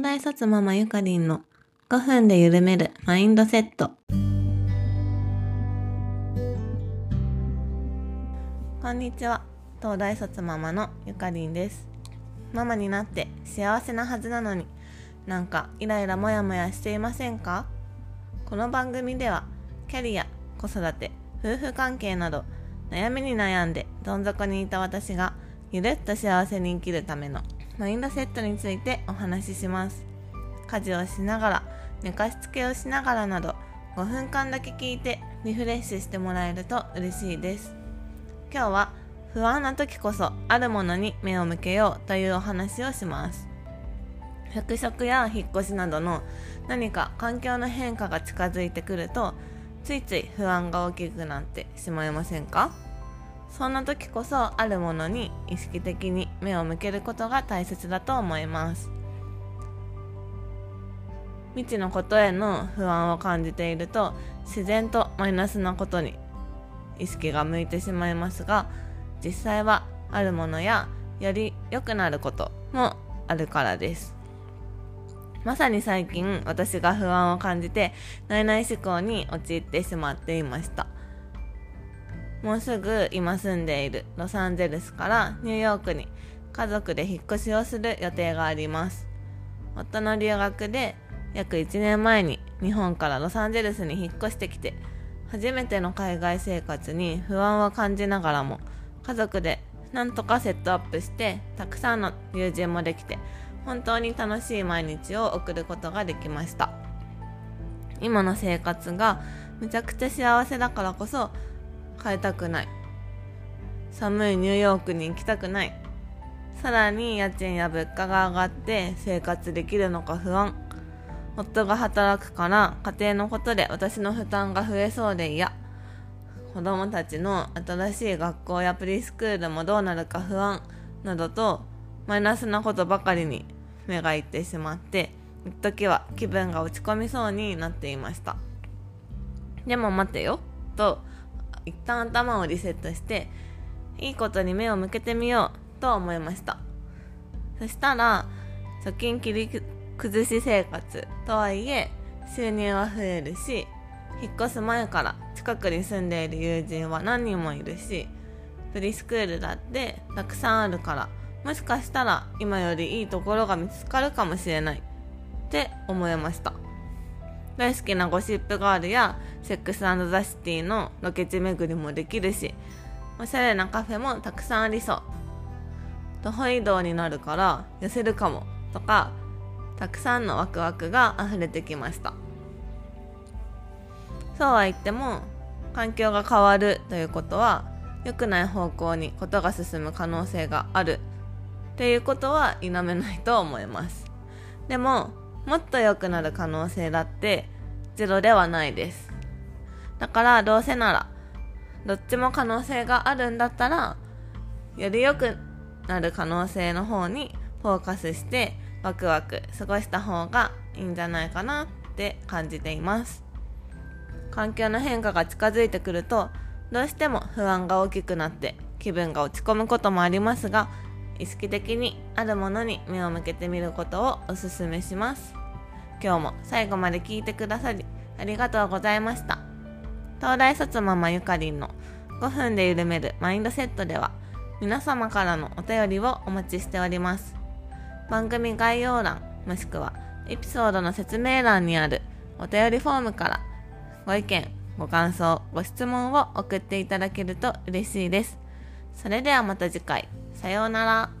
東大卒ママゆかりんの5分で緩めるマインドセット。こんにちは。東大卒ママのゆかりんです。ママになって幸せなはずなのになんかイライラモヤモヤしていませんか？この番組ではキャリア、子育て、夫婦関係など悩みに悩んでどん底にいた私がゆるっと幸せに生きるためのマインドセットについてお話しします。家事をしながら寝かしつけをしながらなど5分間だけ聞いてリフレッシュしてもらえると嬉しいです。今日は不安な時こそあるものに目を向けようというお話をします。復職や引っ越しなどの何か環境の変化が近づいてくるとついつい不安が大きくなってしまいませんか？そんな時こそあるものに意識的に目を向けることが大切だと思います。未知のことへの不安を感じていると自然とマイナスなことに意識が向いてしまいますが実際はあるものやより良くなることもあるからです。まさに最近私が不安を感じて内々思考に陥ってしまっていました。もうすぐ今住んでいるロサンゼルスからニューヨークに家族で引っ越しをする予定があります。夫の留学で約1年前に日本からロサンゼルスに引っ越してきて初めての海外生活に不安を感じながらも家族でなんとかセットアップしてたくさんの友人もできて本当に楽しい毎日を送ることができました。今の生活がめちゃくちゃ幸せだからこそ変えたくない。寒いニューヨークに行きたくない。さらに家賃や物価が上がって生活できるのか不安。夫が働くから家庭のことで私の負担が増えそうで嫌。子供たちの新しい学校やプリスクールもどうなるか不安。などとマイナスなことばかりに目がいってしまって一時は気分が落ち込みそうになっていました。でも待てよ。と一旦頭をリセットしていいことに目を向けてみようと思いました。そしたら貯金切り崩し生活とはいえ収入は増えるし引っ越す前から近くに住んでいる友人は何人もいるしプリスクールだってたくさんあるからもしかしたら今よりいいところが見つかるかもしれないって思いました。大好きなゴシップガールやセックスザ・シティのロケ地巡りもできるしおしゃれなカフェもたくさんありそう。徒歩移動になるから痩せるかもとかたくさんのワクワクが溢れてきました。そうは言っても環境が変わるということは良くない方向にことが進む可能性があるっていうことは否めないと思います。でももっと良くなる可能性だってゼロではないです。だからどうせならどっちも可能性があるんだったらより良くなる可能性の方にフォーカスしてワクワク過ごした方がいいんじゃないかなって感じています。環境の変化が近づいてくるとどうしても不安が大きくなって気分が落ち込むこともありますが意識的にあるものに目を向けてみることをおすすめします。今日も最後まで聞いてくださりありがとうございました。東大卒ママゆかりんの5分で緩めるマインドセットでは皆様からのお便りをお待ちしております。番組概要欄もしくはエピソードの説明欄にあるお便りフォームからご意見ご感想ご質問を送っていただけると嬉しいです。それではまた次回。さようなら。